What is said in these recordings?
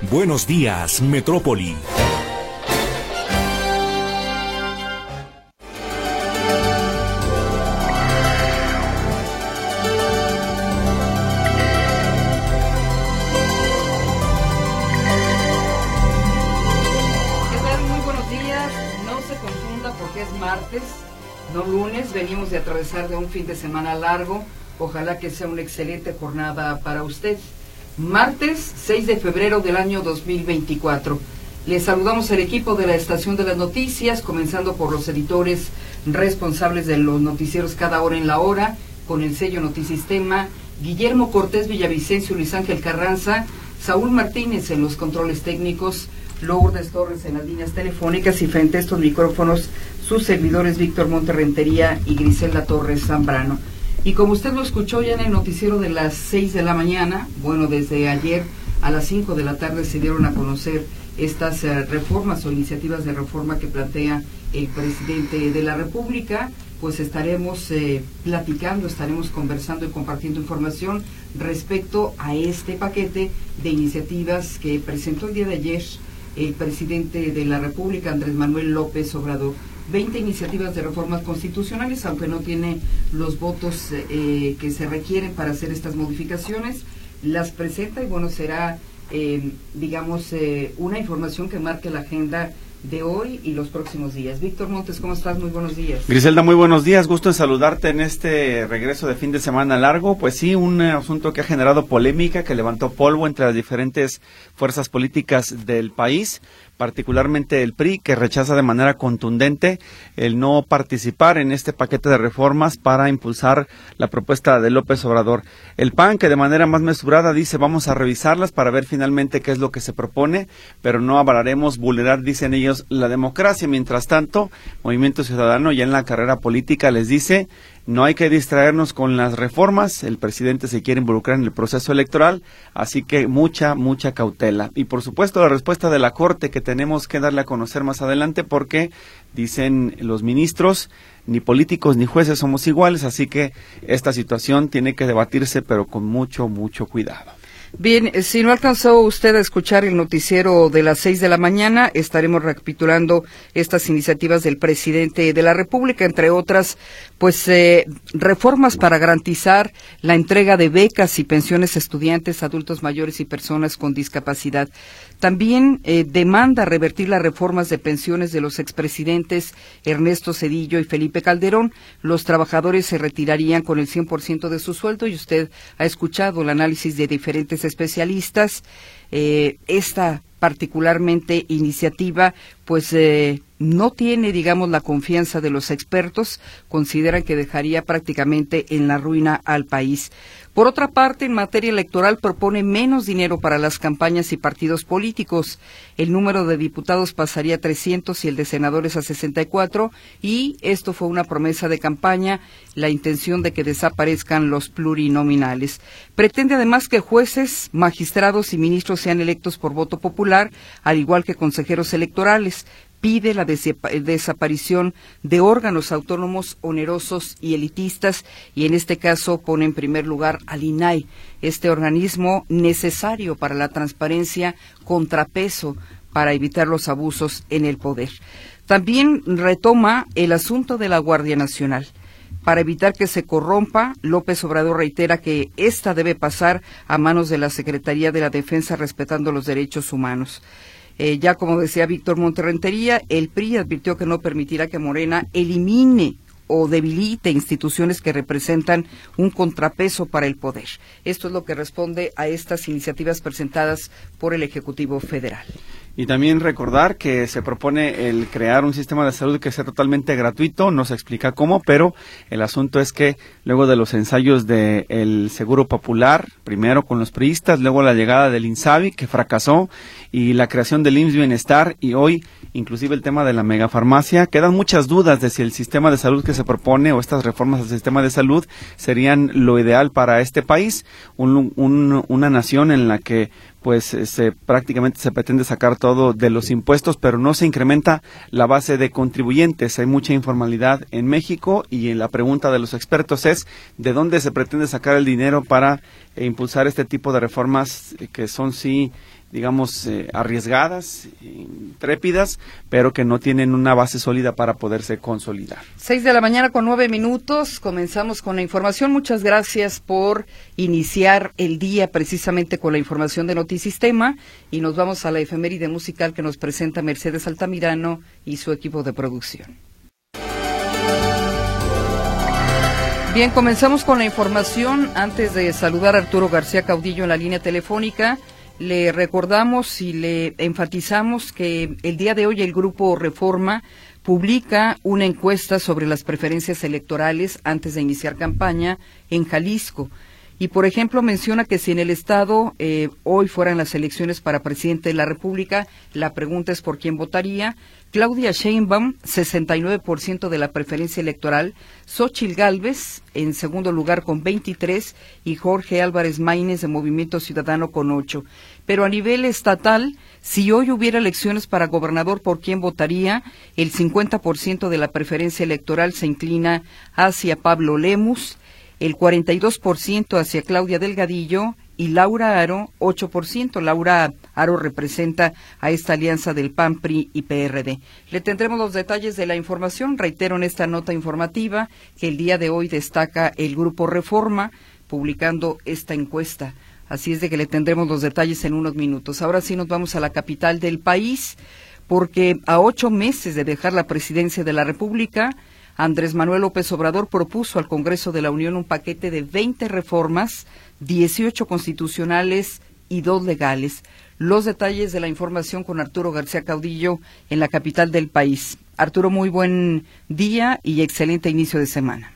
Buenos días, Metrópoli. No lunes. Venimos de atravesar de un fin de semana largo. Ojalá que sea una excelente jornada para usted. Martes 6 de febrero del año 2024. Les saludamos el equipo de la Estación de las Noticias, comenzando por los editores responsables de los noticieros cada hora en la hora, con el sello Notisistema, Guillermo Cortés Villavicencio, Luis Ángel Carranza, Saúl Martínez en los controles técnicos, Lourdes Torres en las líneas telefónicas y frente a estos micrófonos sus servidores Víctor Monterrentería y Griselda Torres Zambrano. Y como usted lo escuchó ya en el noticiero de las 6 de la mañana, bueno, desde ayer a las 5 de la tarde se dieron a conocer estas eh, reformas o iniciativas de reforma que plantea el presidente de la República, pues estaremos eh, platicando, estaremos conversando y compartiendo información respecto a este paquete de iniciativas que presentó el día de ayer el presidente de la República, Andrés Manuel López Obrador. 20 iniciativas de reformas constitucionales, aunque no tiene los votos eh, que se requieren para hacer estas modificaciones, las presenta y bueno, será, eh, digamos, eh, una información que marque la agenda de hoy y los próximos días. Víctor Montes, ¿cómo estás? Muy buenos días. Griselda, muy buenos días. Gusto en saludarte en este regreso de fin de semana largo. Pues sí, un asunto que ha generado polémica, que levantó polvo entre las diferentes fuerzas políticas del país particularmente el PRI, que rechaza de manera contundente el no participar en este paquete de reformas para impulsar la propuesta de López Obrador. El PAN, que de manera más mesurada dice vamos a revisarlas para ver finalmente qué es lo que se propone, pero no avalaremos vulnerar, dicen ellos, la democracia. Mientras tanto, Movimiento Ciudadano ya en la carrera política les dice no hay que distraernos con las reformas, el presidente se quiere involucrar en el proceso electoral, así que mucha, mucha cautela. Y por supuesto la respuesta de la Corte que tenemos que darle a conocer más adelante porque, dicen los ministros, ni políticos ni jueces somos iguales, así que esta situación tiene que debatirse pero con mucho, mucho cuidado. Bien, eh, si no alcanzó usted a escuchar el noticiero de las seis de la mañana, estaremos recapitulando estas iniciativas del presidente de la República, entre otras, pues eh, reformas para garantizar la entrega de becas y pensiones a estudiantes, adultos mayores y personas con discapacidad. También eh, demanda revertir las reformas de pensiones de los expresidentes Ernesto Cedillo y Felipe Calderón. Los trabajadores se retirarían con el 100% de su sueldo y usted ha escuchado el análisis de diferentes especialistas. Eh, esta particularmente iniciativa pues eh, no tiene digamos la confianza de los expertos consideran que dejaría prácticamente en la ruina al país por otra parte, en materia electoral propone menos dinero para las campañas y partidos políticos. El número de diputados pasaría a 300 y el de senadores a 64 y esto fue una promesa de campaña, la intención de que desaparezcan los plurinominales. Pretende además que jueces, magistrados y ministros sean electos por voto popular, al igual que consejeros electorales pide la desaparición de órganos autónomos onerosos y elitistas y en este caso pone en primer lugar al INAI, este organismo necesario para la transparencia, contrapeso para evitar los abusos en el poder. También retoma el asunto de la Guardia Nacional. Para evitar que se corrompa, López Obrador reitera que esta debe pasar a manos de la Secretaría de la Defensa respetando los derechos humanos. Eh, ya como decía Víctor Monterrentería, el PRI advirtió que no permitirá que Morena elimine o debilite instituciones que representan un contrapeso para el poder. Esto es lo que responde a estas iniciativas presentadas por el Ejecutivo Federal. Y también recordar que se propone el crear un sistema de salud que sea totalmente gratuito, no se explica cómo, pero el asunto es que luego de los ensayos del Seguro Popular, primero con los priistas, luego la llegada del INSABI, que fracasó, y la creación del IMSS Bienestar, y hoy inclusive el tema de la megafarmacia, quedan muchas dudas de si el sistema de salud que se propone o estas reformas al sistema de salud serían lo ideal para este país, una nación en la que pues se prácticamente se pretende sacar todo de los impuestos, pero no se incrementa la base de contribuyentes. Hay mucha informalidad en México y la pregunta de los expertos es de dónde se pretende sacar el dinero para eh, impulsar este tipo de reformas que son sí digamos, eh, arriesgadas, trépidas, pero que no tienen una base sólida para poderse consolidar. Seis de la mañana con nueve minutos, comenzamos con la información. Muchas gracias por iniciar el día precisamente con la información de Notisistema y nos vamos a la efeméride musical que nos presenta Mercedes Altamirano y su equipo de producción. Bien, comenzamos con la información. Antes de saludar a Arturo García Caudillo en la línea telefónica, le recordamos y le enfatizamos que el día de hoy el Grupo Reforma publica una encuesta sobre las preferencias electorales antes de iniciar campaña en Jalisco. Y, por ejemplo, menciona que si en el Estado eh, hoy fueran las elecciones para presidente de la República, la pregunta es por quién votaría. Claudia Sheinbaum, 69% de la preferencia electoral. Xochil Gálvez, en segundo lugar, con 23. Y Jorge Álvarez Maínez, de Movimiento Ciudadano, con 8. Pero a nivel estatal, si hoy hubiera elecciones para gobernador, ¿por quién votaría? El 50% de la preferencia electoral se inclina hacia Pablo Lemus el 42% hacia Claudia Delgadillo y Laura Aro 8%. Laura Aro representa a esta alianza del PAN, PRI y PRD. Le tendremos los detalles de la información. Reitero en esta nota informativa que el día de hoy destaca el Grupo Reforma publicando esta encuesta. Así es de que le tendremos los detalles en unos minutos. Ahora sí nos vamos a la capital del país porque a ocho meses de dejar la presidencia de la República, Andrés Manuel López Obrador propuso al Congreso de la Unión un paquete de 20 reformas, 18 constitucionales y dos legales. Los detalles de la información con Arturo García Caudillo en la capital del país. Arturo, muy buen día y excelente inicio de semana.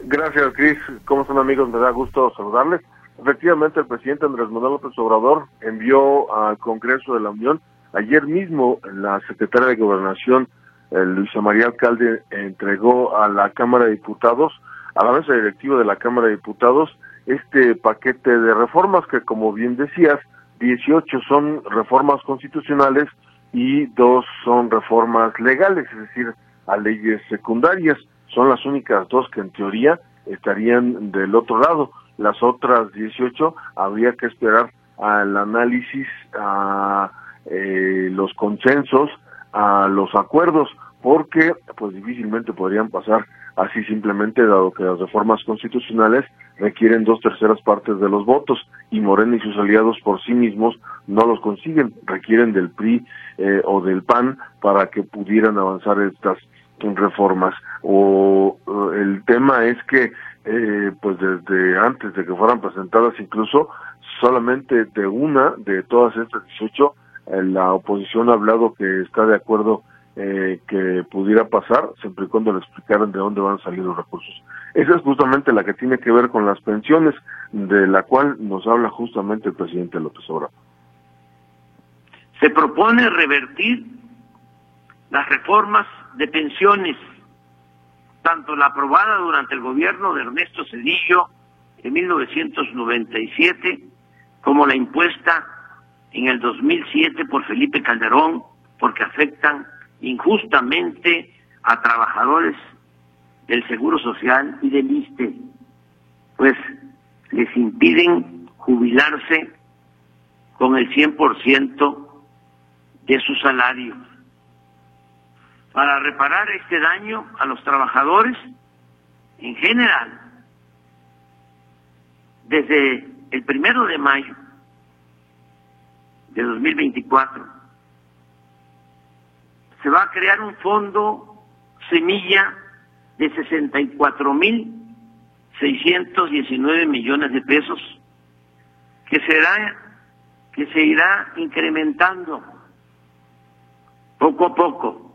Gracias, Cris. ¿Cómo son amigos? Me da gusto saludarles. Efectivamente, el presidente Andrés Manuel López Obrador envió al Congreso de la Unión ayer mismo la secretaria de Gobernación Luisa María Alcalde entregó a la Cámara de Diputados, a la mesa directiva de la Cámara de Diputados, este paquete de reformas que, como bien decías, 18 son reformas constitucionales y dos son reformas legales, es decir, a leyes secundarias. Son las únicas dos que en teoría estarían del otro lado. Las otras 18 habría que esperar al análisis, a eh, los consensos a los acuerdos, porque pues difícilmente podrían pasar así simplemente, dado que las reformas constitucionales requieren dos terceras partes de los votos y Morena y sus aliados por sí mismos no los consiguen, requieren del PRI eh, o del PAN para que pudieran avanzar estas reformas. O eh, el tema es que eh, pues desde antes de que fueran presentadas incluso solamente de una de todas estas 18 eh, la oposición ha hablado que está de acuerdo eh, que pudiera pasar, siempre y cuando le explicaran de dónde van a salir los recursos. Esa es justamente la que tiene que ver con las pensiones, de la cual nos habla justamente el presidente López Obrador. Se propone revertir las reformas de pensiones, tanto la aprobada durante el gobierno de Ernesto Cedillo en 1997 como la impuesta en el 2007 por Felipe Calderón porque afectan injustamente a trabajadores del Seguro Social y del ISTE, pues les impiden jubilarse con el 100% de su salario. Para reparar este daño a los trabajadores en general, desde el primero de mayo de 2024. Se va a crear un fondo semilla de 64 mil 619 millones de pesos que será que se irá incrementando poco a poco.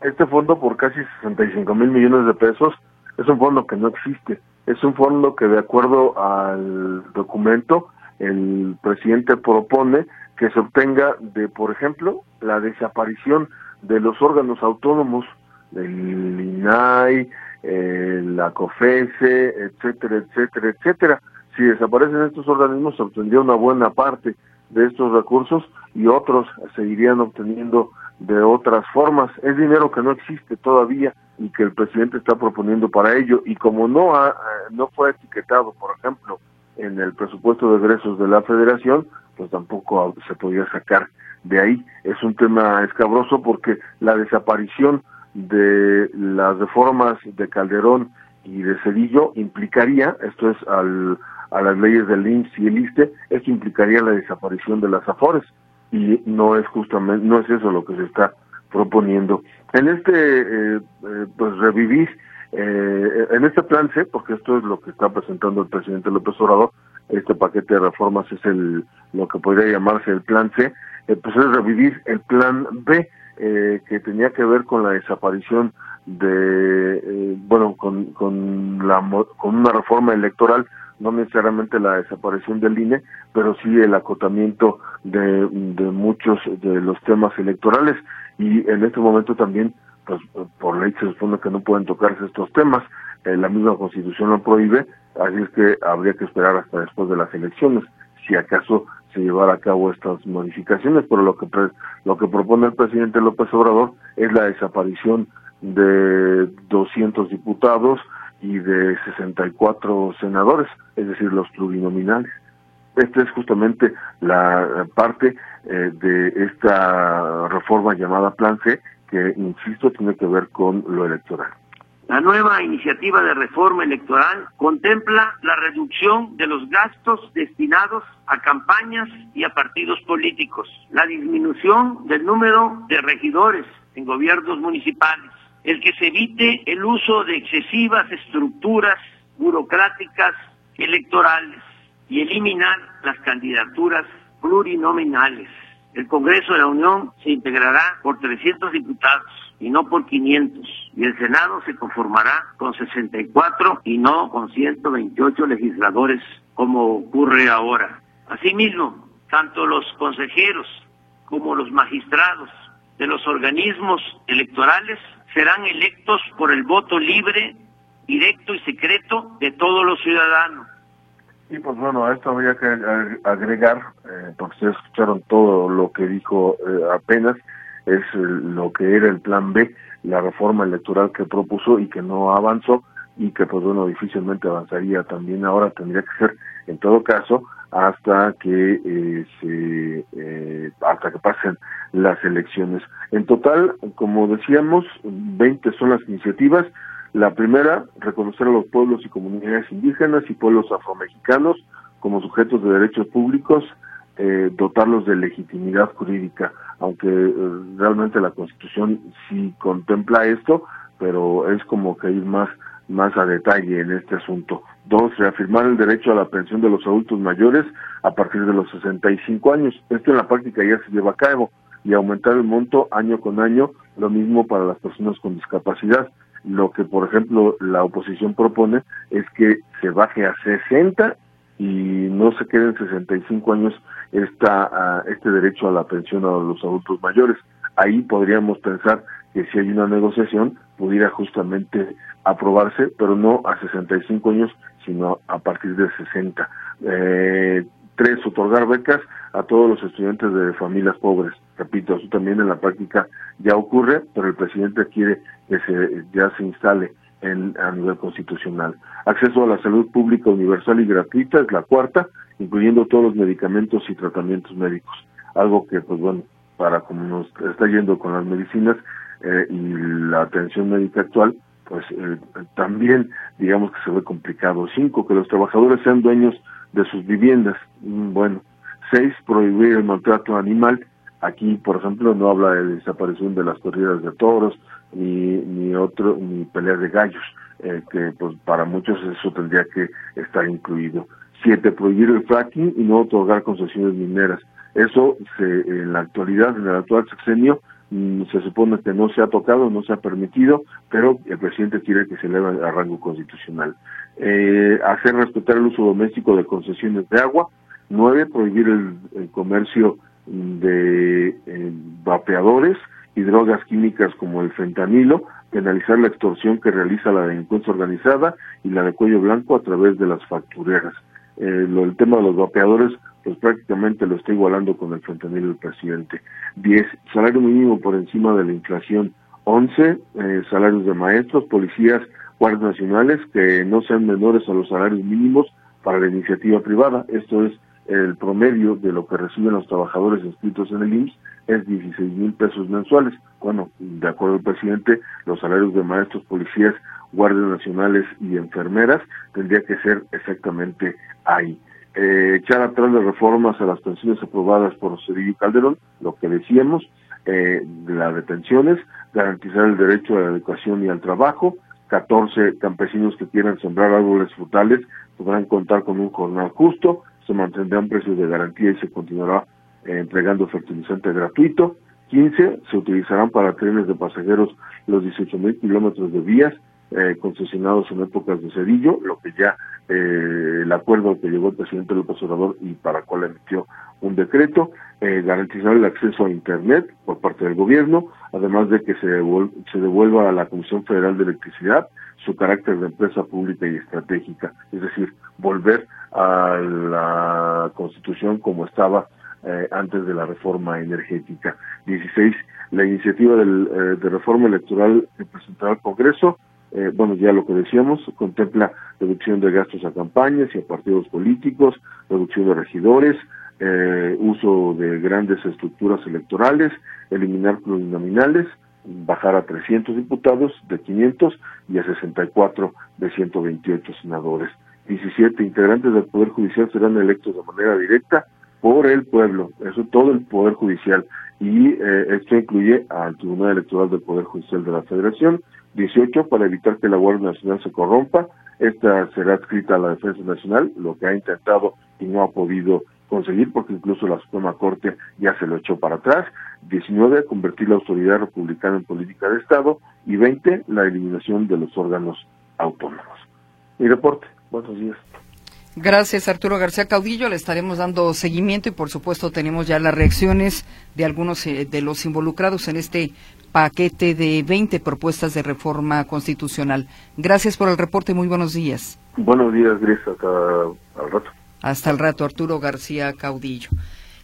Este fondo por casi 65 mil millones de pesos es un fondo que no existe. Es un fondo que de acuerdo al documento el presidente propone que se obtenga de, por ejemplo, la desaparición de los órganos autónomos del INAI, eh, la COFESE, etcétera, etcétera, etcétera. Si desaparecen estos organismos, se obtendría una buena parte de estos recursos y otros seguirían obteniendo de otras formas. Es dinero que no existe todavía y que el presidente está proponiendo para ello y como no ha, eh, no fue etiquetado, por ejemplo, en el presupuesto de egresos de la Federación, pues tampoco se podía sacar de ahí. Es un tema escabroso porque la desaparición de las reformas de Calderón y de Cedillo implicaría, esto es al, a las leyes del IMSS y el ISTE, esto implicaría la desaparición de las AFORES y no es justamente, no es eso lo que se está proponiendo. En este, eh, eh, pues revivir, eh, en este plan C, porque esto es lo que está presentando el presidente López Obrador, este paquete de reformas es el lo que podría llamarse el plan C, pues es revivir el plan B, que tenía que ver con la desaparición de, bueno, con, con, con una reforma electoral no necesariamente la desaparición del INE, pero sí el acotamiento de, de muchos de los temas electorales. Y en este momento también, pues por ley se supone que no pueden tocarse estos temas, eh, la misma constitución lo prohíbe, así es que habría que esperar hasta después de las elecciones, si acaso se llevara a cabo estas modificaciones, pero lo que lo que propone el presidente López Obrador es la desaparición de 200 diputados, y de 64 senadores, es decir, los plurinominales. Esta es justamente la parte eh, de esta reforma llamada Plan C, que, insisto, tiene que ver con lo electoral. La nueva iniciativa de reforma electoral contempla la reducción de los gastos destinados a campañas y a partidos políticos, la disminución del número de regidores en gobiernos municipales, el que se evite el uso de excesivas estructuras burocráticas electorales y eliminar las candidaturas plurinominales. El Congreso de la Unión se integrará por 300 diputados y no por 500, y el Senado se conformará con 64 y no con 128 legisladores como ocurre ahora. Asimismo, tanto los consejeros como los magistrados de los organismos electorales serán electos por el voto libre, directo y secreto de todos los ciudadanos. Y pues bueno, a esto habría que agregar, eh, porque ustedes escucharon todo lo que dijo eh, apenas, es lo que era el plan B, la reforma electoral que propuso y que no avanzó y que pues bueno, difícilmente avanzaría también ahora, tendría que ser en todo caso hasta que eh, se eh, hasta que pasen las elecciones. En total, como decíamos, 20 son las iniciativas. La primera, reconocer a los pueblos y comunidades indígenas y pueblos afromexicanos como sujetos de derechos públicos, eh, dotarlos de legitimidad jurídica, aunque realmente la Constitución sí contempla esto, pero es como que ir más más a detalle en este asunto. Dos, reafirmar el derecho a la pensión de los adultos mayores a partir de los 65 años. Esto en la práctica ya se lleva a cabo y aumentar el monto año con año, lo mismo para las personas con discapacidad. Lo que, por ejemplo, la oposición propone es que se baje a 60 y no se queden 65 años esta, ah, este derecho a la pensión a los adultos mayores. Ahí podríamos pensar que si hay una negociación pudiera justamente aprobarse, pero no a 65 años, sino a partir de 60. Eh, tres, otorgar becas a todos los estudiantes de familias pobres. Repito, eso también en la práctica ya ocurre, pero el presidente quiere que se ya se instale en, a nivel constitucional. Acceso a la salud pública universal y gratuita es la cuarta, incluyendo todos los medicamentos y tratamientos médicos. Algo que, pues bueno, para como nos está yendo con las medicinas eh, y la atención médica actual, pues eh, también digamos que se ve complicado. Cinco, que los trabajadores sean dueños de sus viviendas. Mm, bueno, seis, prohibir el maltrato animal. Aquí, por ejemplo, no habla de desaparición de las corridas de toros, ni, ni otro, ni peleas de gallos, eh, que pues para muchos eso tendría que estar incluido. Siete, prohibir el fracking y no otorgar concesiones mineras. Eso se, en la actualidad, en el actual sexenio, mm, se supone que no se ha tocado, no se ha permitido, pero el presidente quiere que se eleve a rango constitucional. Eh, hacer respetar el uso doméstico de concesiones de agua. Nueve, prohibir el, comercio de eh, vapeadores y drogas químicas como el fentanilo, penalizar la extorsión que realiza la delincuencia organizada y la de cuello blanco a través de las factureras. Eh, el tema de los vapeadores, pues prácticamente lo está igualando con el fentanilo del presidente. Diez, salario mínimo por encima de la inflación. Once, eh, salarios de maestros, policías, guardias nacionales que no sean menores a los salarios mínimos para la iniciativa privada. Esto es el promedio de lo que reciben los trabajadores inscritos en el IMSS es 16 mil pesos mensuales. Bueno, de acuerdo al presidente, los salarios de maestros, policías, guardias nacionales y enfermeras tendría que ser exactamente ahí. Eh, echar atrás las reformas a las pensiones aprobadas por Cedillo Calderón, lo que decíamos, eh, las detenciones, garantizar el derecho a la educación y al trabajo, 14 campesinos que quieran sembrar árboles frutales podrán contar con un jornal justo, se mantendrán precios de garantía y se continuará entregando fertilizante gratuito. 15 se utilizarán para trenes de pasajeros los 18 mil kilómetros de vías eh, concesionados en épocas de Cedillo, lo que ya eh, el acuerdo que llegó el presidente López Obrador y para el cual emitió un decreto, eh, garantizar el acceso a Internet por parte del gobierno, además de que se, se devuelva a la Comisión Federal de Electricidad su carácter de empresa pública y estratégica, es decir, volver a la constitución como estaba eh, antes de la reforma energética. 16. La iniciativa del, eh, de reforma electoral que presentará al Congreso, eh, bueno, ya lo que decíamos, contempla reducción de gastos a campañas y a partidos políticos, reducción de regidores, eh, uso de grandes estructuras electorales, eliminar plurinominales, bajar a 300 diputados de 500 y a 64 de 128 senadores. 17 integrantes del Poder Judicial serán electos de manera directa por el pueblo, eso todo el Poder Judicial, y eh, esto incluye al Tribunal Electoral del Poder Judicial de la Federación. 18 para evitar que la Guardia Nacional se corrompa, esta será adscrita a la Defensa Nacional, lo que ha intentado y no ha podido conseguir porque incluso la Suprema Corte ya se lo echó para atrás. 19, convertir la autoridad republicana en política de Estado. Y 20, la eliminación de los órganos autónomos. Mi reporte. Buenos días. Gracias, Arturo García Caudillo. Le estaremos dando seguimiento y, por supuesto, tenemos ya las reacciones de algunos eh, de los involucrados en este paquete de 20 propuestas de reforma constitucional. Gracias por el reporte. Muy buenos días. Buenos días, Gris. Hasta al rato. Hasta el rato, Arturo García Caudillo.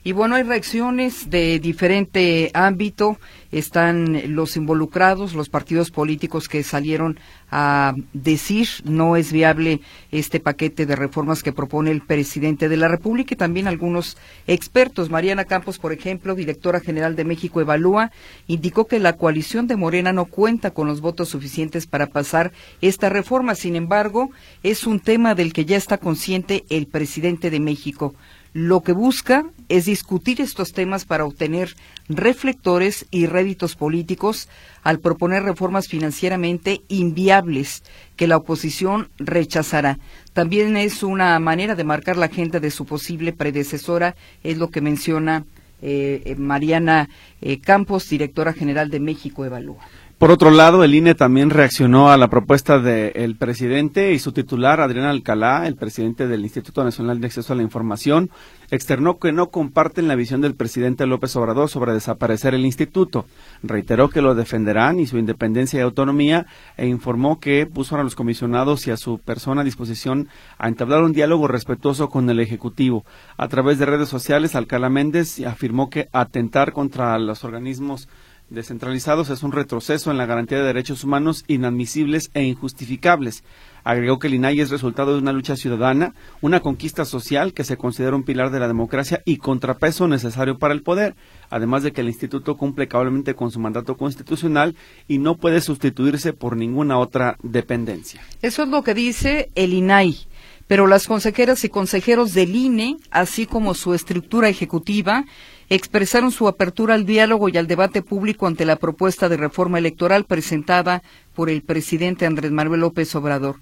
Y bueno, hay reacciones de diferente ámbito. Están los involucrados, los partidos políticos que salieron a decir no es viable este paquete de reformas que propone el presidente de la República y también algunos expertos. Mariana Campos, por ejemplo, directora general de México Evalúa, indicó que la coalición de Morena no cuenta con los votos suficientes para pasar esta reforma. Sin embargo, es un tema del que ya está consciente el presidente de México lo que busca es discutir estos temas para obtener reflectores y réditos políticos al proponer reformas financieramente inviables que la oposición rechazará. También es una manera de marcar la agenda de su posible predecesora, es lo que menciona eh, Mariana eh, Campos, directora general de México Evalúa. Por otro lado, el INE también reaccionó a la propuesta del presidente y su titular, Adrián Alcalá, el presidente del Instituto Nacional de Acceso a la Información, externó que no comparten la visión del presidente López Obrador sobre desaparecer el instituto. Reiteró que lo defenderán y su independencia y autonomía e informó que puso a los comisionados y a su persona a disposición a entablar un diálogo respetuoso con el Ejecutivo. A través de redes sociales, Alcalá Méndez afirmó que atentar contra los organismos descentralizados es un retroceso en la garantía de derechos humanos inadmisibles e injustificables. Agregó que el INAI es resultado de una lucha ciudadana, una conquista social que se considera un pilar de la democracia y contrapeso necesario para el poder, además de que el instituto cumple cablemente con su mandato constitucional y no puede sustituirse por ninguna otra dependencia. Eso es lo que dice el INAI pero las consejeras y consejeros del INE, así como su estructura ejecutiva, expresaron su apertura al diálogo y al debate público ante la propuesta de reforma electoral presentada por el presidente Andrés Manuel López Obrador.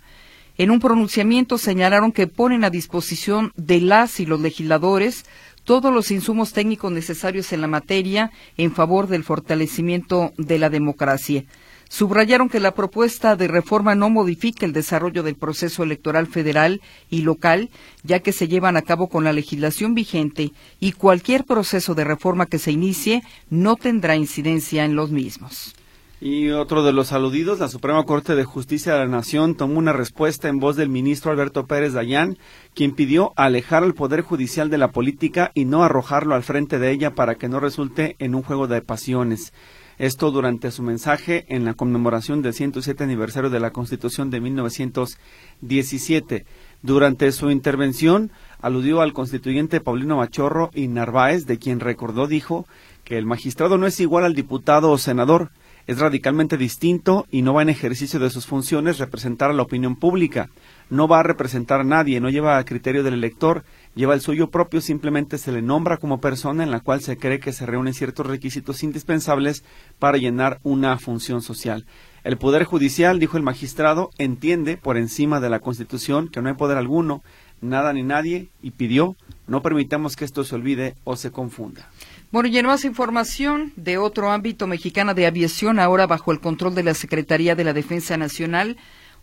En un pronunciamiento señalaron que ponen a disposición de las y los legisladores todos los insumos técnicos necesarios en la materia en favor del fortalecimiento de la democracia. Subrayaron que la propuesta de reforma no modifica el desarrollo del proceso electoral federal y local, ya que se llevan a cabo con la legislación vigente y cualquier proceso de reforma que se inicie no tendrá incidencia en los mismos. Y otro de los aludidos, la Suprema Corte de Justicia de la Nación tomó una respuesta en voz del ministro Alberto Pérez Dayán, quien pidió alejar al Poder Judicial de la política y no arrojarlo al frente de ella para que no resulte en un juego de pasiones. Esto durante su mensaje en la conmemoración del 107 aniversario de la Constitución de 1917. Durante su intervención, aludió al constituyente Paulino Machorro y Narváez, de quien recordó dijo que el magistrado no es igual al diputado o senador, es radicalmente distinto y no va en ejercicio de sus funciones representar a la opinión pública. No va a representar a nadie, no lleva a criterio del elector, lleva el suyo propio, simplemente se le nombra como persona en la cual se cree que se reúnen ciertos requisitos indispensables para llenar una función social. El Poder Judicial, dijo el magistrado, entiende por encima de la Constitución que no hay poder alguno, nada ni nadie, y pidió no permitamos que esto se olvide o se confunda. Bueno, y en más información de otro ámbito mexicana de aviación, ahora bajo el control de la Secretaría de la Defensa Nacional,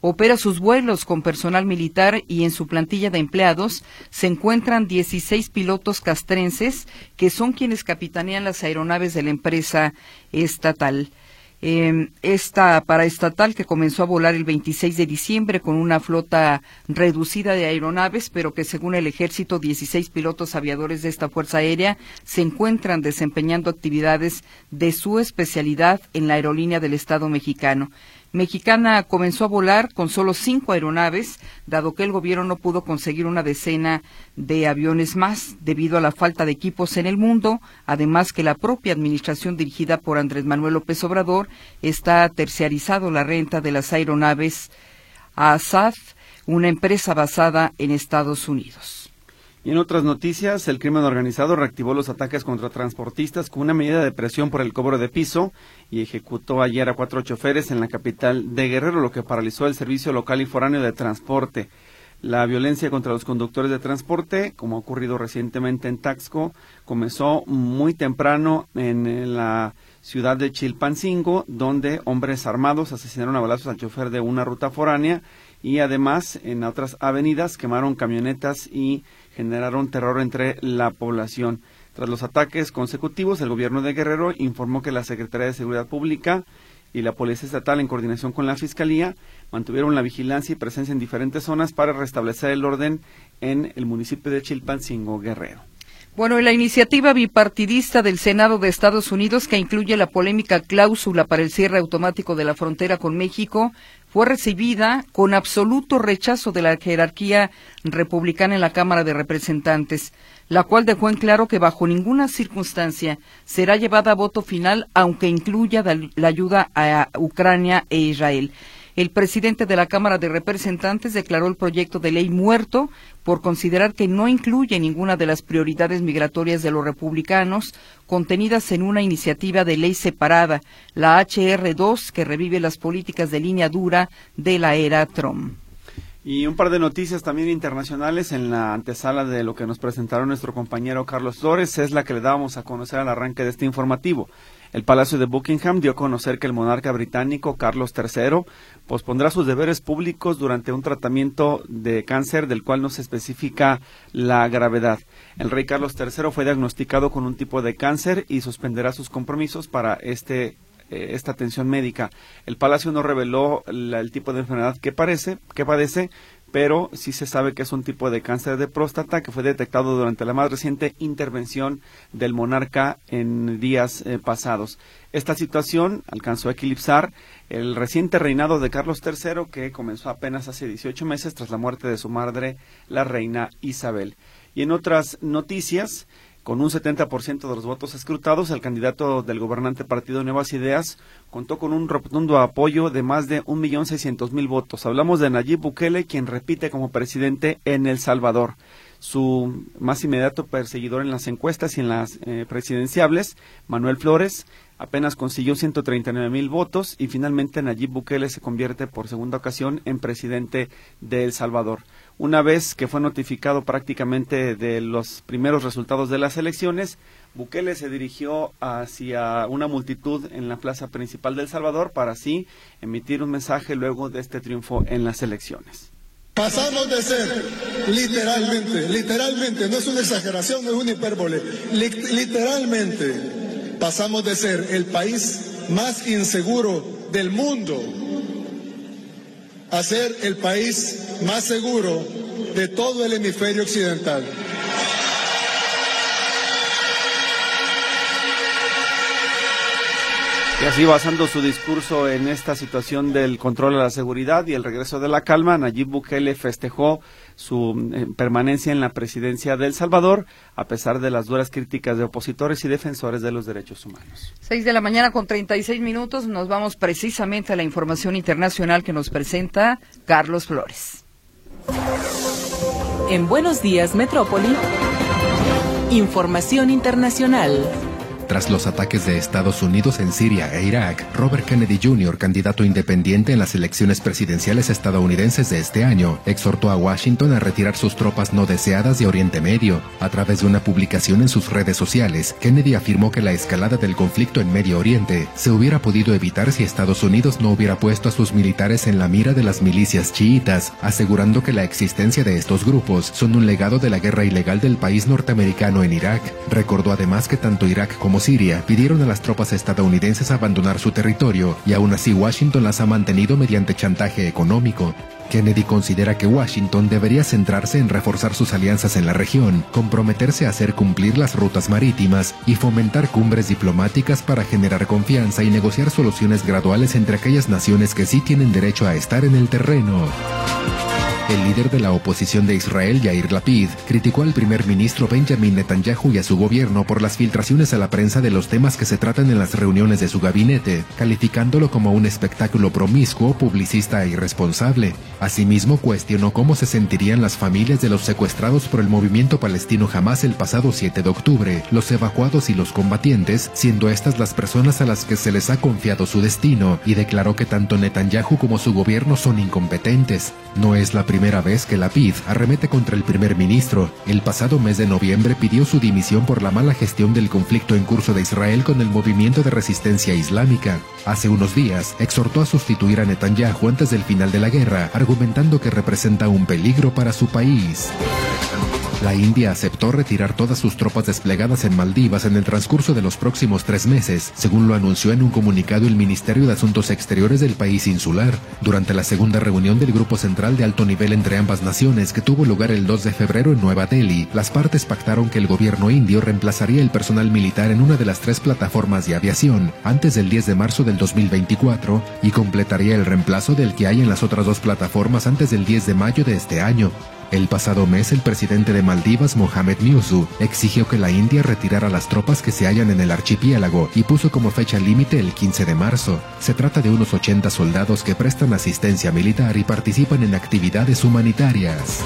opera sus vuelos con personal militar y en su plantilla de empleados se encuentran 16 pilotos castrenses que son quienes capitanean las aeronaves de la empresa estatal. Eh, esta paraestatal que comenzó a volar el 26 de diciembre con una flota reducida de aeronaves, pero que según el ejército, 16 pilotos aviadores de esta Fuerza Aérea se encuentran desempeñando actividades de su especialidad en la aerolínea del Estado mexicano. Mexicana comenzó a volar con solo cinco aeronaves, dado que el gobierno no pudo conseguir una decena de aviones más debido a la falta de equipos en el mundo, además que la propia administración dirigida por Andrés Manuel López Obrador está terciarizado la renta de las aeronaves a ASAD, una empresa basada en Estados Unidos. Y en otras noticias, el crimen organizado reactivó los ataques contra transportistas con una medida de presión por el cobro de piso y ejecutó ayer a cuatro choferes en la capital de Guerrero, lo que paralizó el servicio local y foráneo de transporte. La violencia contra los conductores de transporte, como ha ocurrido recientemente en Taxco, comenzó muy temprano en la ciudad de Chilpancingo, donde hombres armados asesinaron a balazos al chofer de una ruta foránea y además en otras avenidas quemaron camionetas y generaron terror entre la población. Tras los ataques consecutivos, el gobierno de Guerrero informó que la Secretaría de Seguridad Pública y la Policía Estatal, en coordinación con la Fiscalía, mantuvieron la vigilancia y presencia en diferentes zonas para restablecer el orden en el municipio de Chilpancingo, Guerrero. Bueno, en la iniciativa bipartidista del Senado de Estados Unidos, que incluye la polémica cláusula para el cierre automático de la frontera con México, fue recibida con absoluto rechazo de la jerarquía republicana en la Cámara de Representantes, la cual dejó en claro que bajo ninguna circunstancia será llevada a voto final, aunque incluya la ayuda a Ucrania e Israel. El presidente de la Cámara de Representantes declaró el proyecto de ley muerto por considerar que no incluye ninguna de las prioridades migratorias de los republicanos contenidas en una iniciativa de ley separada, la HR2, que revive las políticas de línea dura de la era Trump. Y un par de noticias también internacionales en la antesala de lo que nos presentaron nuestro compañero Carlos Flores es la que le dábamos a conocer al arranque de este informativo. El Palacio de Buckingham dio a conocer que el monarca británico Carlos III pospondrá sus deberes públicos durante un tratamiento de cáncer del cual no se especifica la gravedad. El rey Carlos III fue diagnosticado con un tipo de cáncer y suspenderá sus compromisos para este eh, esta atención médica. El Palacio no reveló el tipo de enfermedad que parece, que padece, pero sí se sabe que es un tipo de cáncer de próstata que fue detectado durante la más reciente intervención del monarca en días eh, pasados. Esta situación alcanzó a eclipsar el reciente reinado de Carlos III que comenzó apenas hace 18 meses tras la muerte de su madre, la reina Isabel. Y en otras noticias, con un 70% de los votos escrutados, el candidato del gobernante Partido Nuevas Ideas contó con un rotundo apoyo de más de 1.600.000 votos. Hablamos de Nayib Bukele, quien repite como presidente en El Salvador. Su más inmediato perseguidor en las encuestas y en las eh, Manuel Flores, apenas consiguió 139.000 votos y finalmente Nayib Bukele se convierte por segunda ocasión en presidente de El Salvador. Una vez que fue notificado prácticamente de los primeros resultados de las elecciones, Bukele se dirigió hacia una multitud en la plaza principal de El Salvador para así emitir un mensaje luego de este triunfo en las elecciones. Pasamos de ser, literalmente, literalmente, no es una exageración, no es una hipérbole, literalmente, pasamos de ser el país más inseguro del mundo a ser el país más seguro de todo el hemisferio occidental. Y así basando su discurso en esta situación del control de la seguridad y el regreso de la calma, Nayib Bukele festejó su eh, permanencia en la presidencia de El Salvador, a pesar de las duras críticas de opositores y defensores de los derechos humanos. Seis de la mañana con 36 minutos, nos vamos precisamente a la información internacional que nos presenta Carlos Flores. En Buenos Días, Metrópoli, información internacional. Tras los ataques de Estados Unidos en Siria e Irak, Robert Kennedy Jr., candidato independiente en las elecciones presidenciales estadounidenses de este año, exhortó a Washington a retirar sus tropas no deseadas de Oriente Medio. A través de una publicación en sus redes sociales, Kennedy afirmó que la escalada del conflicto en Medio Oriente se hubiera podido evitar si Estados Unidos no hubiera puesto a sus militares en la mira de las milicias chiitas, asegurando que la existencia de estos grupos son un legado de la guerra ilegal del país norteamericano en Irak. Recordó además que tanto Irak como Siria pidieron a las tropas estadounidenses abandonar su territorio y aún así Washington las ha mantenido mediante chantaje económico. Kennedy considera que Washington debería centrarse en reforzar sus alianzas en la región, comprometerse a hacer cumplir las rutas marítimas y fomentar cumbres diplomáticas para generar confianza y negociar soluciones graduales entre aquellas naciones que sí tienen derecho a estar en el terreno. El líder de la oposición de Israel, Yair Lapid, criticó al primer ministro Benjamin Netanyahu y a su gobierno por las filtraciones a la prensa de los temas que se tratan en las reuniones de su gabinete, calificándolo como un espectáculo promiscuo, publicista e irresponsable. Asimismo, cuestionó cómo se sentirían las familias de los secuestrados por el movimiento palestino Hamas el pasado 7 de octubre, los evacuados y los combatientes, siendo estas las personas a las que se les ha confiado su destino, y declaró que tanto Netanyahu como su gobierno son incompetentes. No es la primera vez que la PID arremete contra el primer ministro. El pasado mes de noviembre pidió su dimisión por la mala gestión del conflicto en curso de Israel con el movimiento de resistencia islámica. Hace unos días exhortó a sustituir a Netanyahu antes del final de la guerra, argumentando que representa un peligro para su país. La India aceptó retirar todas sus tropas desplegadas en Maldivas en el transcurso de los próximos tres meses, según lo anunció en un comunicado el Ministerio de Asuntos Exteriores del país insular, durante la segunda reunión del Grupo Central de Alto Nivel entre ambas naciones que tuvo lugar el 2 de febrero en Nueva Delhi. Las partes pactaron que el gobierno indio reemplazaría el personal militar en una de las tres plataformas de aviación antes del 10 de marzo del 2024 y completaría el reemplazo del que hay en las otras dos plataformas antes del 10 de mayo de este año. El pasado mes, el presidente de Maldivas, Mohamed Musu, exigió que la India retirara las tropas que se hallan en el archipiélago y puso como fecha límite el 15 de marzo. Se trata de unos 80 soldados que prestan asistencia militar y participan en actividades humanitarias.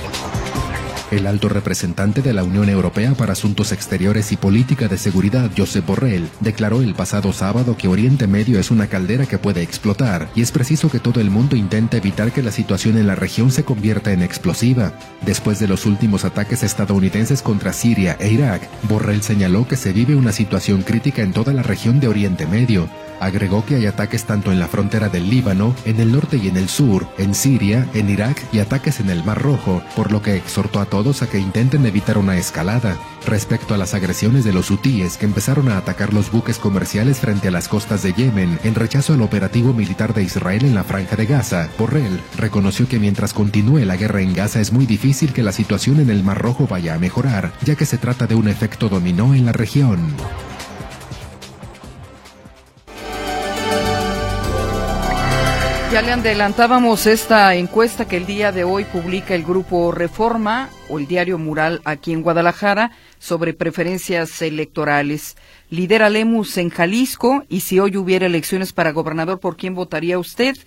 El alto representante de la Unión Europea para Asuntos Exteriores y Política de Seguridad, Josep Borrell, declaró el pasado sábado que Oriente Medio es una caldera que puede explotar y es preciso que todo el mundo intente evitar que la situación en la región se convierta en explosiva. Después de los últimos ataques estadounidenses contra Siria e Irak, Borrell señaló que se vive una situación crítica en toda la región de Oriente Medio. Agregó que hay ataques tanto en la frontera del Líbano, en el norte y en el sur, en Siria, en Irak y ataques en el Mar Rojo, por lo que exhortó a todos a que intenten evitar una escalada. Respecto a las agresiones de los hutíes que empezaron a atacar los buques comerciales frente a las costas de Yemen en rechazo al operativo militar de Israel en la franja de Gaza, Borrell reconoció que mientras continúe la guerra en Gaza es muy difícil que la situación en el Mar Rojo vaya a mejorar, ya que se trata de un efecto dominó en la región. Ya le adelantábamos esta encuesta que el día de hoy publica el grupo Reforma o el diario Mural aquí en Guadalajara sobre preferencias electorales. Lidera Lemus en Jalisco y si hoy hubiera elecciones para gobernador, ¿por quién votaría usted?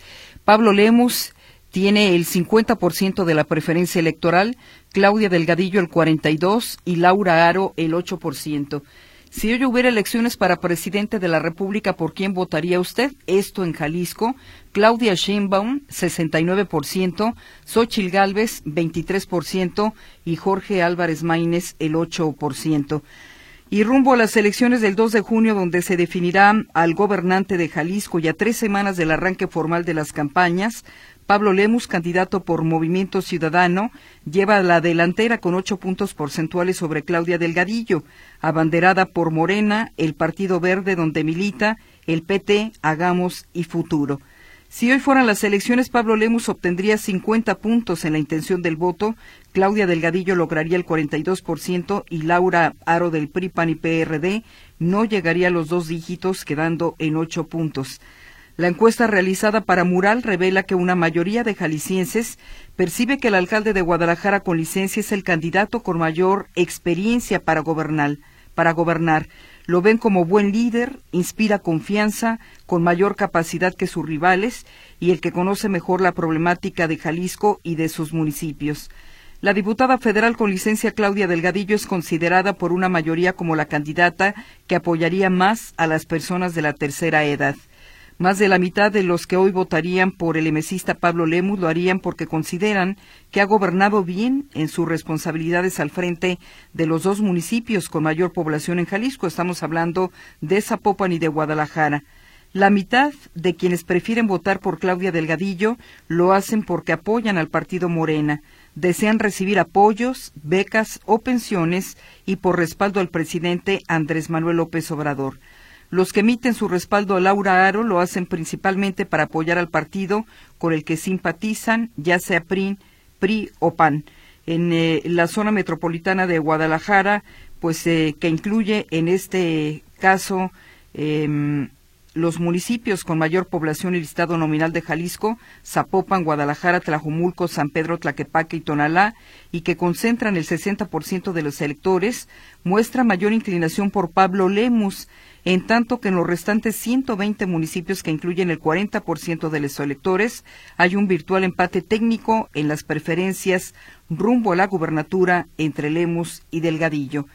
Pablo Lemus tiene el 50% de la preferencia electoral, Claudia Delgadillo el 42% y Laura Aro el 8%. Si hoy hubiera elecciones para presidente de la República, ¿por quién votaría usted? Esto en Jalisco. Claudia Sheinbaum, 69%, Xochil Gálvez, 23% y Jorge Álvarez Maínez, el 8%. Y rumbo a las elecciones del 2 de junio, donde se definirá al gobernante de Jalisco y a tres semanas del arranque formal de las campañas, Pablo Lemus, candidato por Movimiento Ciudadano, lleva la delantera con ocho puntos porcentuales sobre Claudia Delgadillo, abanderada por Morena, el Partido Verde donde milita, el PT, Hagamos y Futuro. Si hoy fueran las elecciones, Pablo Lemus obtendría 50 puntos en la intención del voto, Claudia Delgadillo lograría el 42% y Laura Aro del PRI, PAN y PRD no llegaría a los dos dígitos, quedando en ocho puntos. La encuesta realizada para Mural revela que una mayoría de jaliscienses percibe que el alcalde de Guadalajara con licencia es el candidato con mayor experiencia para gobernar. Para gobernar. Lo ven como buen líder, inspira confianza, con mayor capacidad que sus rivales y el que conoce mejor la problemática de Jalisco y de sus municipios. La diputada federal con licencia Claudia Delgadillo es considerada por una mayoría como la candidata que apoyaría más a las personas de la tercera edad. Más de la mitad de los que hoy votarían por el emesista Pablo Lemus lo harían porque consideran que ha gobernado bien en sus responsabilidades al frente de los dos municipios con mayor población en Jalisco. Estamos hablando de Zapopan y de Guadalajara. La mitad de quienes prefieren votar por Claudia Delgadillo lo hacen porque apoyan al partido Morena, desean recibir apoyos, becas o pensiones y por respaldo al presidente Andrés Manuel López Obrador. Los que emiten su respaldo a Laura Aro lo hacen principalmente para apoyar al partido con el que simpatizan, ya sea PRI, PRI o PAN. En eh, la zona metropolitana de Guadalajara, pues eh, que incluye en este caso em, los municipios con mayor población y listado nominal de Jalisco, Zapopan, Guadalajara, Tlajumulco, San Pedro, Tlaquepaque y Tonalá, y que concentran el 60% de los electores, muestra mayor inclinación por Pablo Lemus, en tanto que en los restantes 120 municipios que incluyen el 40% de los electores hay un virtual empate técnico en las preferencias rumbo a la gubernatura entre Lemus y Delgadillo.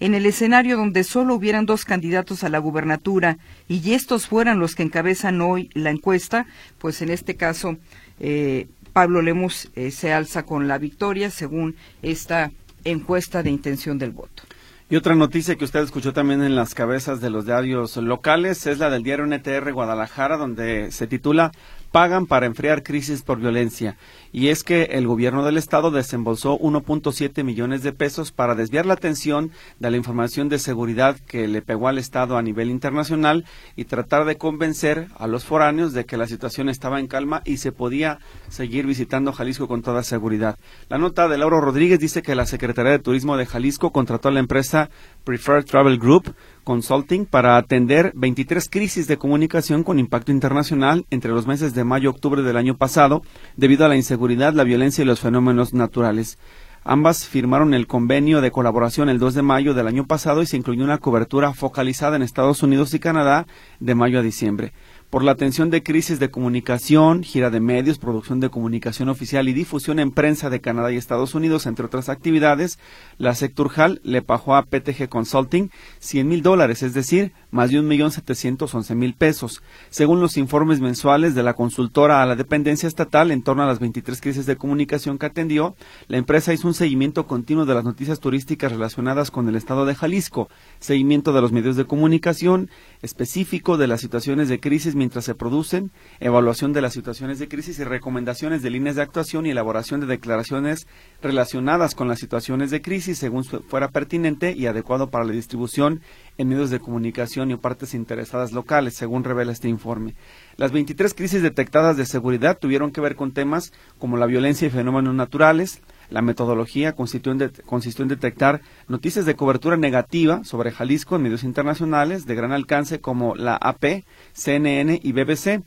En el escenario donde solo hubieran dos candidatos a la gubernatura y estos fueran los que encabezan hoy la encuesta, pues en este caso eh, Pablo Lemus eh, se alza con la victoria según esta encuesta de intención del voto. Y otra noticia que usted escuchó también en las cabezas de los diarios locales es la del diario NTR Guadalajara, donde se titula Pagan para enfriar crisis por violencia y es que el gobierno del estado desembolsó 1.7 millones de pesos para desviar la atención de la información de seguridad que le pegó al estado a nivel internacional y tratar de convencer a los foráneos de que la situación estaba en calma y se podía seguir visitando Jalisco con toda seguridad. La nota de Lauro Rodríguez dice que la Secretaría de Turismo de Jalisco contrató a la empresa Preferred Travel Group Consulting para atender 23 crisis de comunicación con impacto internacional entre los meses de mayo y octubre del año pasado debido a la inseguridad, la violencia y los fenómenos naturales. Ambas firmaron el convenio de colaboración el 2 de mayo del año pasado y se incluyó una cobertura focalizada en Estados Unidos y Canadá de mayo a diciembre por la atención de crisis de comunicación, gira de medios, producción de comunicación oficial y difusión en prensa de Canadá y Estados Unidos, entre otras actividades, la Secturjal le pagó a PTG Consulting 100 mil dólares, es decir, más de un millón setecientos once mil pesos. Según los informes mensuales de la consultora a la dependencia estatal, en torno a las 23 crisis de comunicación que atendió, la empresa hizo un seguimiento continuo de las noticias turísticas relacionadas con el estado de Jalisco, seguimiento de los medios de comunicación, específico de las situaciones de crisis mientras se producen, evaluación de las situaciones de crisis y recomendaciones de líneas de actuación y elaboración de declaraciones relacionadas con las situaciones de crisis según fuera pertinente y adecuado para la distribución en medios de comunicación y partes interesadas locales, según revela este informe. Las 23 crisis detectadas de seguridad tuvieron que ver con temas como la violencia y fenómenos naturales, la metodología consistió en, detectar noticias de cobertura negativa sobre Jalisco en medios internacionales de gran alcance como la AP, CNN y BBC.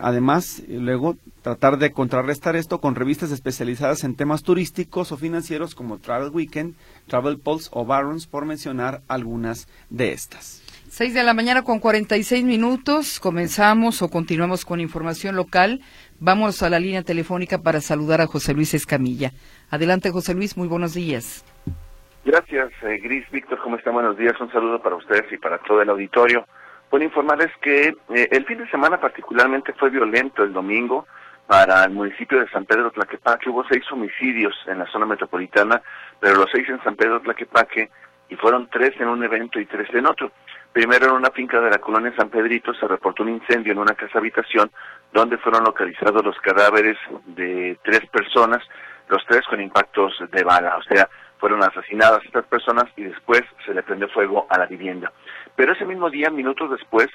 Además, luego tratar de contrarrestar esto con revistas especializadas en temas turísticos o financieros como Travel Weekend, Travel Pulse o Barons, por mencionar algunas de estas. Seis de la mañana con 46 minutos. Comenzamos o continuamos con información local. Vamos a la línea telefónica para saludar a José Luis Escamilla. Adelante, José Luis, muy buenos días. Gracias, eh, Gris. Víctor, ¿cómo están? Buenos días. Un saludo para ustedes y para todo el auditorio. Puedo informarles que eh, el fin de semana particularmente fue violento el domingo para el municipio de San Pedro Tlaquepaque. Hubo seis homicidios en la zona metropolitana, pero los seis en San Pedro Tlaquepaque y fueron tres en un evento y tres en otro. Primero en una finca de la colonia San Pedrito se reportó un incendio en una casa habitación donde fueron localizados los cadáveres de tres personas, los tres con impactos de bala, o sea, fueron asesinadas estas personas y después se le prendió fuego a la vivienda. Pero ese mismo día, minutos después,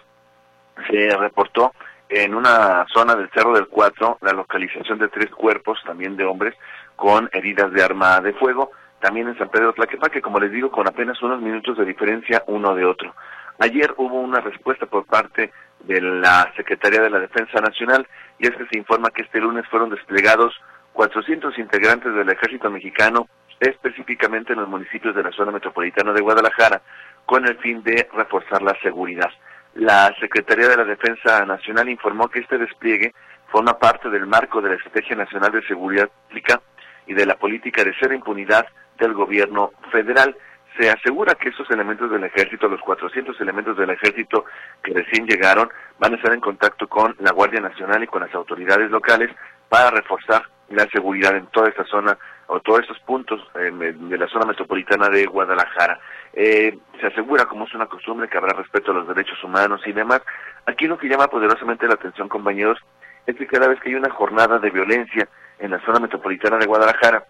se reportó en una zona del Cerro del Cuatro la localización de tres cuerpos, también de hombres, con heridas de arma de fuego, también en San Pedro Tlaquepaque, como les digo, con apenas unos minutos de diferencia uno de otro. Ayer hubo una respuesta por parte de la Secretaría de la Defensa Nacional y es que se informa que este lunes fueron desplegados 400 integrantes del ejército mexicano, específicamente en los municipios de la zona metropolitana de Guadalajara, con el fin de reforzar la seguridad. La Secretaría de la Defensa Nacional informó que este despliegue forma parte del marco de la Estrategia Nacional de Seguridad Pública y de la política de cero impunidad del gobierno federal se asegura que esos elementos del ejército, los 400 elementos del ejército que recién llegaron, van a estar en contacto con la Guardia Nacional y con las autoridades locales para reforzar la seguridad en toda esta zona o todos estos puntos de la zona metropolitana de Guadalajara. Eh, se asegura, como es una costumbre, que habrá respeto a los derechos humanos y demás. Aquí lo que llama poderosamente la atención, compañeros, es que cada vez que hay una jornada de violencia en la zona metropolitana de Guadalajara,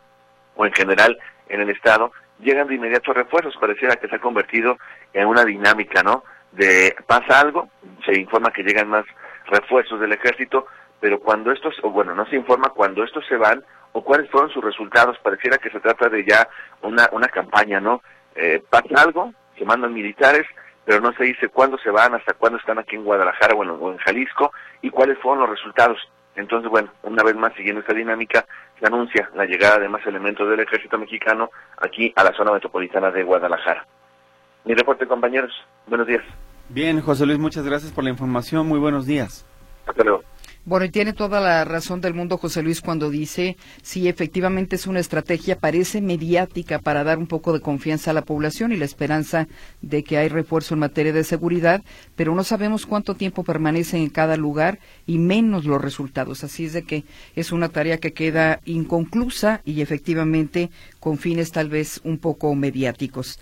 o en general en el Estado, llegan de inmediato refuerzos. Pareciera que se ha convertido en una dinámica, ¿no? De pasa algo, se informa que llegan más refuerzos del ejército, pero cuando estos, o bueno, no se informa cuando estos se van o cuáles fueron sus resultados. Pareciera que se trata de ya una, una campaña, ¿no? Eh, pasa algo, se mandan militares, pero no se dice cuándo se van, hasta cuándo están aquí en Guadalajara bueno, o en Jalisco y cuáles fueron los resultados. Entonces, bueno, una vez más siguiendo esta dinámica, se anuncia la llegada de más elementos del ejército mexicano aquí a la zona metropolitana de Guadalajara. Mi reporte, compañeros. Buenos días. Bien, José Luis, muchas gracias por la información. Muy buenos días. Hasta luego. Bueno, y tiene toda la razón del mundo José Luis cuando dice, sí, efectivamente es una estrategia, parece mediática para dar un poco de confianza a la población y la esperanza de que hay refuerzo en materia de seguridad, pero no sabemos cuánto tiempo permanecen en cada lugar y menos los resultados. Así es de que es una tarea que queda inconclusa y efectivamente con fines tal vez un poco mediáticos.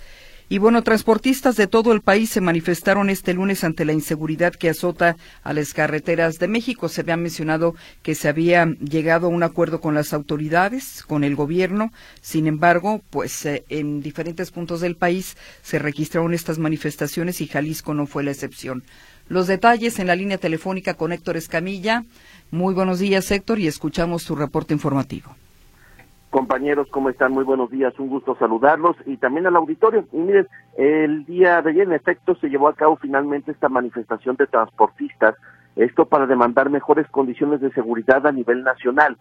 Y bueno, transportistas de todo el país se manifestaron este lunes ante la inseguridad que azota a las carreteras de México. Se había mencionado que se había llegado a un acuerdo con las autoridades, con el gobierno. Sin embargo, pues eh, en diferentes puntos del país se registraron estas manifestaciones y Jalisco no fue la excepción. Los detalles en la línea telefónica con Héctor Escamilla. Muy buenos días, Héctor, y escuchamos tu reporte informativo. Compañeros, ¿cómo están? Muy buenos días, un gusto saludarlos y también al auditorio. Y miren, el día de ayer, en efecto, se llevó a cabo finalmente esta manifestación de transportistas, esto para demandar mejores condiciones de seguridad a nivel nacional.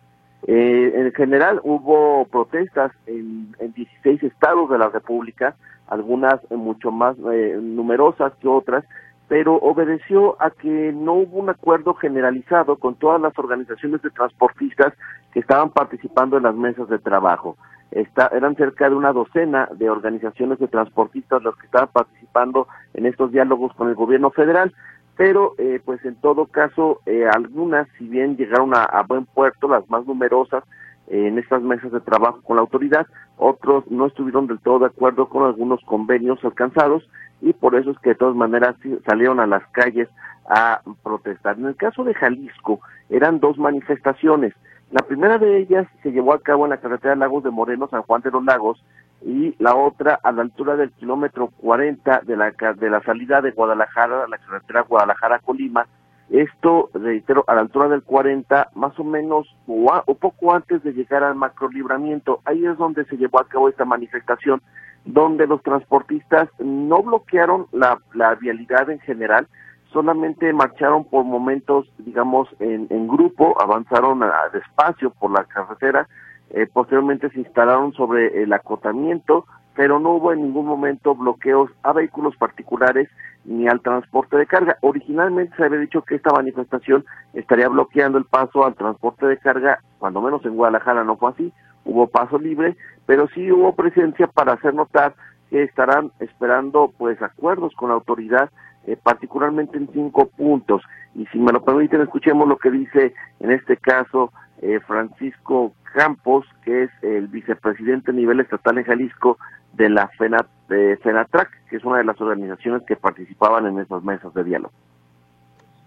Eh, en general hubo protestas en, en 16 estados de la República, algunas mucho más eh, numerosas que otras, pero obedeció a que no hubo un acuerdo generalizado con todas las organizaciones de transportistas que estaban participando en las mesas de trabajo. eran cerca de una docena de organizaciones de transportistas los que estaban participando en estos diálogos con el gobierno federal, pero eh, pues en todo caso eh, algunas, si bien llegaron a, buen puerto, las más numerosas, eh, en estas mesas de trabajo con la autoridad, otros no estuvieron del todo de acuerdo con algunos convenios alcanzados y por eso es que de todas maneras salieron a las calles a protestar. En el caso de Jalisco eran dos manifestaciones. La primera de ellas se llevó a cabo en la carretera Lagos de Moreno, San Juan de los Lagos, y la otra a la altura del kilómetro 40 de la, de la salida de Guadalajara, la carretera Guadalajara-Colima. Esto, reitero, a la altura del 40, más o menos, o, o poco antes de llegar al macro libramiento. Ahí es donde se llevó a cabo esta manifestación donde los transportistas no bloquearon la, vialidad en general, solamente marcharon por momentos, digamos, en, en grupo, avanzaron a, despacio por la carretera, eh, posteriormente se instalaron sobre el acotamiento, pero no hubo en ningún momento bloqueos a vehículos particulares ni al transporte de carga. Originalmente se había dicho que esta manifestación estaría bloqueando el paso al transporte de carga, cuando menos en Guadalajara no fue así, hubo paso libre, pero sí hubo presencia para hacer notar que estarán esperando pues acuerdos con la autoridad, eh, particularmente en cinco puntos. Y si me lo permiten, escuchemos lo que dice en este caso eh, Francisco Campos, que es el vicepresidente a nivel estatal en Jalisco de la FENAT, FENATRAC, que es una de las organizaciones que participaban en esas mesas de diálogo.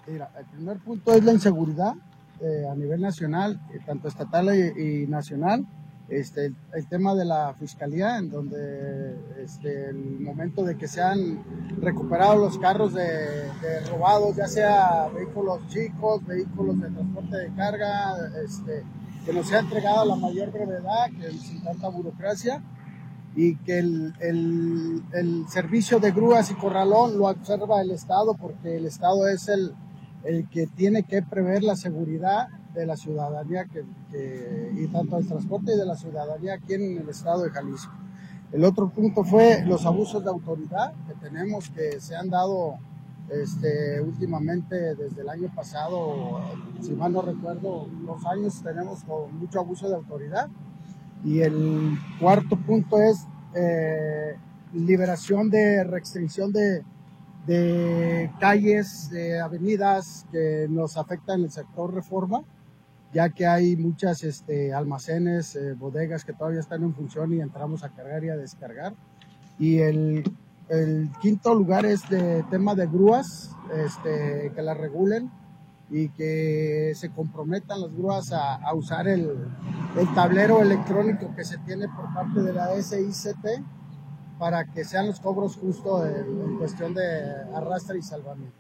Mira, el primer punto es la inseguridad eh, a nivel nacional, tanto estatal y nacional este, el, tema de la fiscalía, en donde este, el momento de que se han recuperado los carros de, robados, ya sea vehículos chicos, vehículos de transporte de carga, este, que nos sea entregado a la mayor brevedad, que sin tanta burocracia, y que el, el, el, servicio de grúas y corralón lo observa el Estado, porque el Estado es el, el que tiene que prever la seguridad de la ciudadanía que, y tanto del transporte y de la ciudadanía aquí en el estado de Jalisco. El otro punto fue los abusos de autoridad que tenemos que se han dado este, últimamente desde el año pasado, si mal no recuerdo, dos años tenemos mucho abuso de autoridad. Y el cuarto punto es eh, liberación de restricción de, de calles, de avenidas que nos afectan el sector reforma ya que hay muchas este, almacenes, eh, bodegas que todavía están en función y entramos a cargar y a descargar. Y el, el quinto lugar es de tema de grúas, este, que las regulen y que se comprometan las grúas a, a usar el, el, tablero electrónico que se tiene por parte de la SICT para que sean los cobros justos en, en cuestión de arrastre y salvamiento.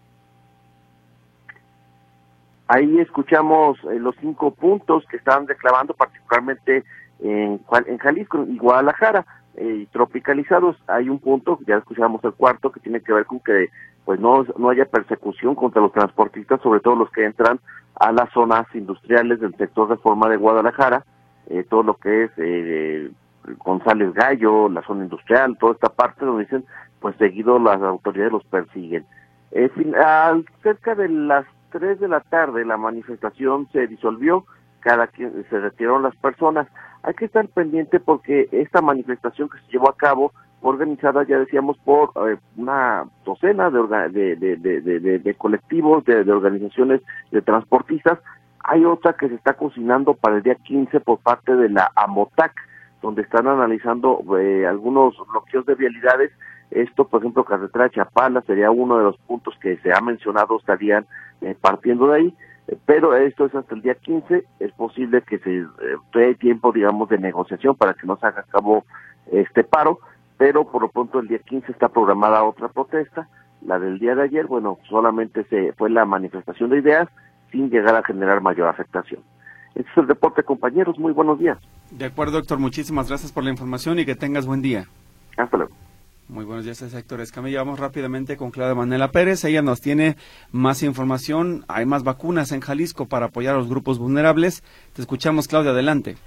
Ahí escuchamos eh, los cinco puntos que estaban declarando, particularmente en, en Jalisco y Guadalajara, eh, tropicalizados. Hay un punto, ya escuchamos el cuarto, que tiene que ver con que pues no, no haya persecución contra los transportistas, sobre todo los que entran a las zonas industriales del sector reforma de Guadalajara, eh, todo lo que es eh, González Gallo, la zona industrial, toda esta parte donde dicen, pues seguido las autoridades los persiguen. Eh, al, cerca de las 3 de la tarde la manifestación se disolvió, cada quien se retiraron las personas. Hay que estar pendiente porque esta manifestación que se llevó a cabo organizada, ya decíamos, por eh, una docena de, de, de, de colectivos, de, organizaciones de transportistas. Hay otra que se está cocinando para el día 15 por parte de la AMOTAC, donde están analizando eh, algunos bloqueos de vialidades esto, por ejemplo, carretera de Chapala sería uno de los puntos que se ha mencionado, estarían eh, partiendo de ahí, eh, pero esto es hasta el día 15, es posible que se eh, dé tiempo, digamos, de negociación para que no se haga a cabo este paro, pero por lo pronto el día 15 está programada otra protesta, la del día de ayer, bueno, solamente se fue la manifestación de ideas sin llegar a generar mayor afectación. Este es el reporte, compañeros. Muy buenos días. De acuerdo, doctor. Muchísimas gracias por la información y que tengas buen día. Hasta luego. Muy buenos días, Héctor Escamilla. Vamos rápidamente con Claudia Manela Pérez. Ella nos tiene más información. Hay más vacunas en Jalisco para apoyar a los grupos vulnerables. Te escuchamos, Claudia, adelante.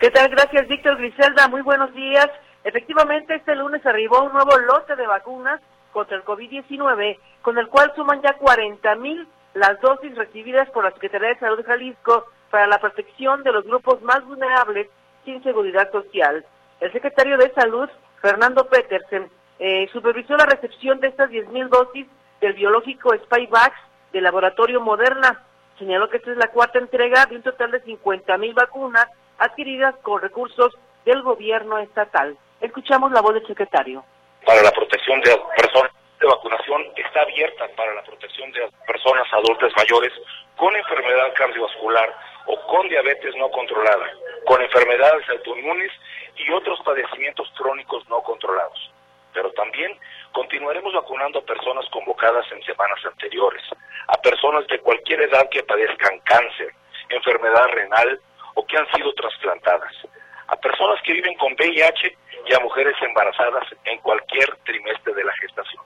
¿Qué tal? Gracias, Víctor Griselda. Muy buenos días. Efectivamente, este lunes arribó un nuevo lote de vacunas contra el COVID-19, con el cual suman ya 40 mil las dosis recibidas por la Secretaría de Salud de Jalisco para la protección de los grupos más vulnerables sin seguridad social. El secretario de Salud, Fernando Petersen, eh, supervisó la recepción de estas 10.000 dosis del biológico Spyvax del laboratorio Moderna. Señaló que esta es la cuarta entrega de un total de 50.000 vacunas adquiridas con recursos del gobierno estatal. Escuchamos la voz del secretario. Para la protección de personas de vacunación está abierta para la protección de personas adultas mayores con enfermedad cardiovascular o con diabetes no controlada, con enfermedades autoinmunes y otros padecimientos crónicos no controlados pero también continuaremos vacunando a personas convocadas en semanas anteriores, a personas de cualquier edad que padezcan cáncer, enfermedad renal o que han sido trasplantadas, a personas que viven con VIH y a mujeres embarazadas en cualquier trimestre de la gestación.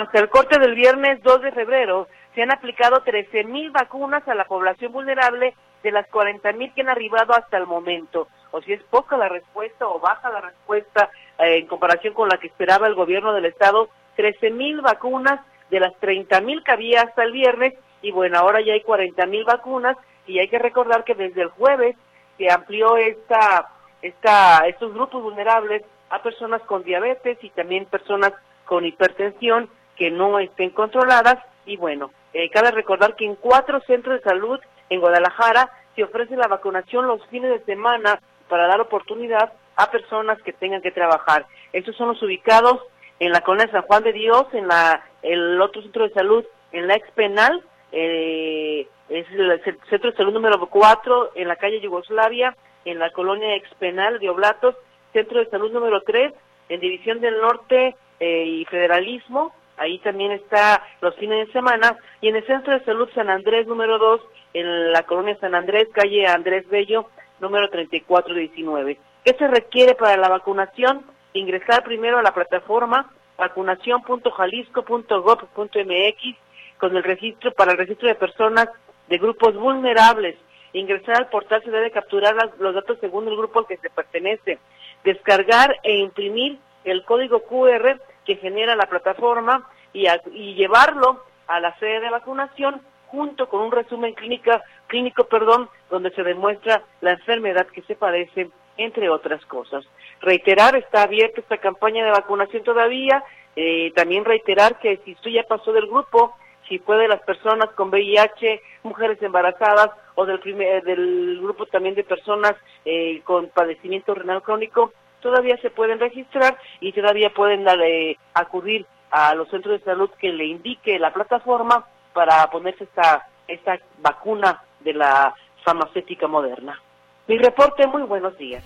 Hasta el corte del viernes 2 de febrero se han aplicado 13.000 vacunas a la población vulnerable de las 40.000 que han arribado hasta el momento. O si es poca la respuesta o baja la respuesta eh, en comparación con la que esperaba el gobierno del estado, 13 mil vacunas de las 30 mil que había hasta el viernes y bueno, ahora ya hay 40 mil vacunas y hay que recordar que desde el jueves se amplió esta, esta, estos grupos vulnerables a personas con diabetes y también personas con hipertensión que no estén controladas. Y bueno, eh, cabe recordar que en cuatro centros de salud en Guadalajara se ofrece la vacunación los fines de semana para dar oportunidad a personas que tengan que trabajar. Estos son los ubicados en la colonia San Juan de Dios, en la el otro centro de salud, en la ex penal, eh, es el centro de salud número 4 en la calle Yugoslavia, en la colonia ex penal de Oblatos, centro de salud número 3 en División del Norte eh, y Federalismo, ahí también está los fines de semana, y en el centro de salud San Andrés número 2, en la colonia San Andrés, calle Andrés Bello, número 3419. ¿Qué se requiere para la vacunación? Ingresar primero a la plataforma vacunación.jalisco.gov.mx con el registro para el registro de personas de grupos vulnerables. Ingresar al portal se debe capturar los datos según el grupo al que se pertenece. Descargar e imprimir el código QR que genera la plataforma y, y llevarlo a la sede de vacunación junto con un resumen clínica, clínico perdón, donde se demuestra la enfermedad que se padece, entre otras cosas. Reiterar, está abierta esta campaña de vacunación todavía, eh, también reiterar que si usted ya pasó del grupo, si fue de las personas con VIH, mujeres embarazadas o del, primer, del grupo también de personas eh, con padecimiento renal crónico, todavía se pueden registrar y todavía pueden eh, acudir a los centros de salud que le indique la plataforma para ponerse esta, esta vacuna de la farmacéutica moderna. Mi reporte, muy buenos días.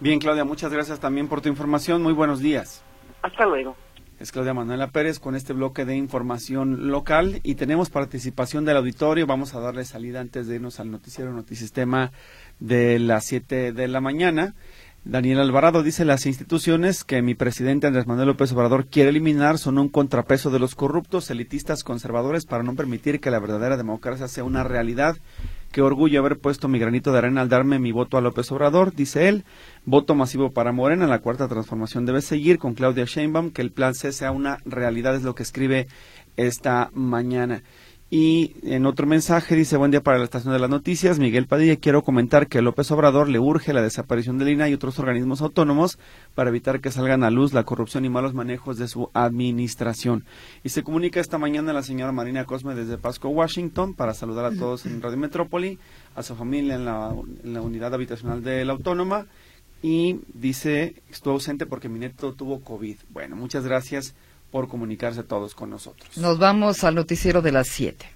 Bien, Claudia, muchas gracias también por tu información. Muy buenos días. Hasta luego. Es Claudia Manuela Pérez con este bloque de información local y tenemos participación del auditorio. Vamos a darle salida antes de irnos al noticiero Notisistema de las 7 de la mañana. Daniel Alvarado dice las instituciones que mi presidente Andrés Manuel López Obrador quiere eliminar son un contrapeso de los corruptos, elitistas, conservadores para no permitir que la verdadera democracia sea una realidad. Qué orgullo haber puesto mi granito de arena al darme mi voto a López Obrador, dice él. Voto masivo para Morena, la cuarta transformación debe seguir con Claudia Sheinbaum, que el plan C sea una realidad, es lo que escribe esta mañana. Y en otro mensaje dice, buen día para la estación de las noticias, Miguel Padilla, quiero comentar que López Obrador le urge la desaparición del INA y otros organismos autónomos para evitar que salgan a luz la corrupción y malos manejos de su administración. Y se comunica esta mañana la señora Marina Cosme desde Pasco, Washington, para saludar a todos en Radio Metrópoli, a su familia en la, en la unidad habitacional de la Autónoma, y dice, estuvo ausente porque mi neto tuvo COVID. Bueno, muchas gracias por comunicarse todos con nosotros. Nos vamos al noticiero de las 7.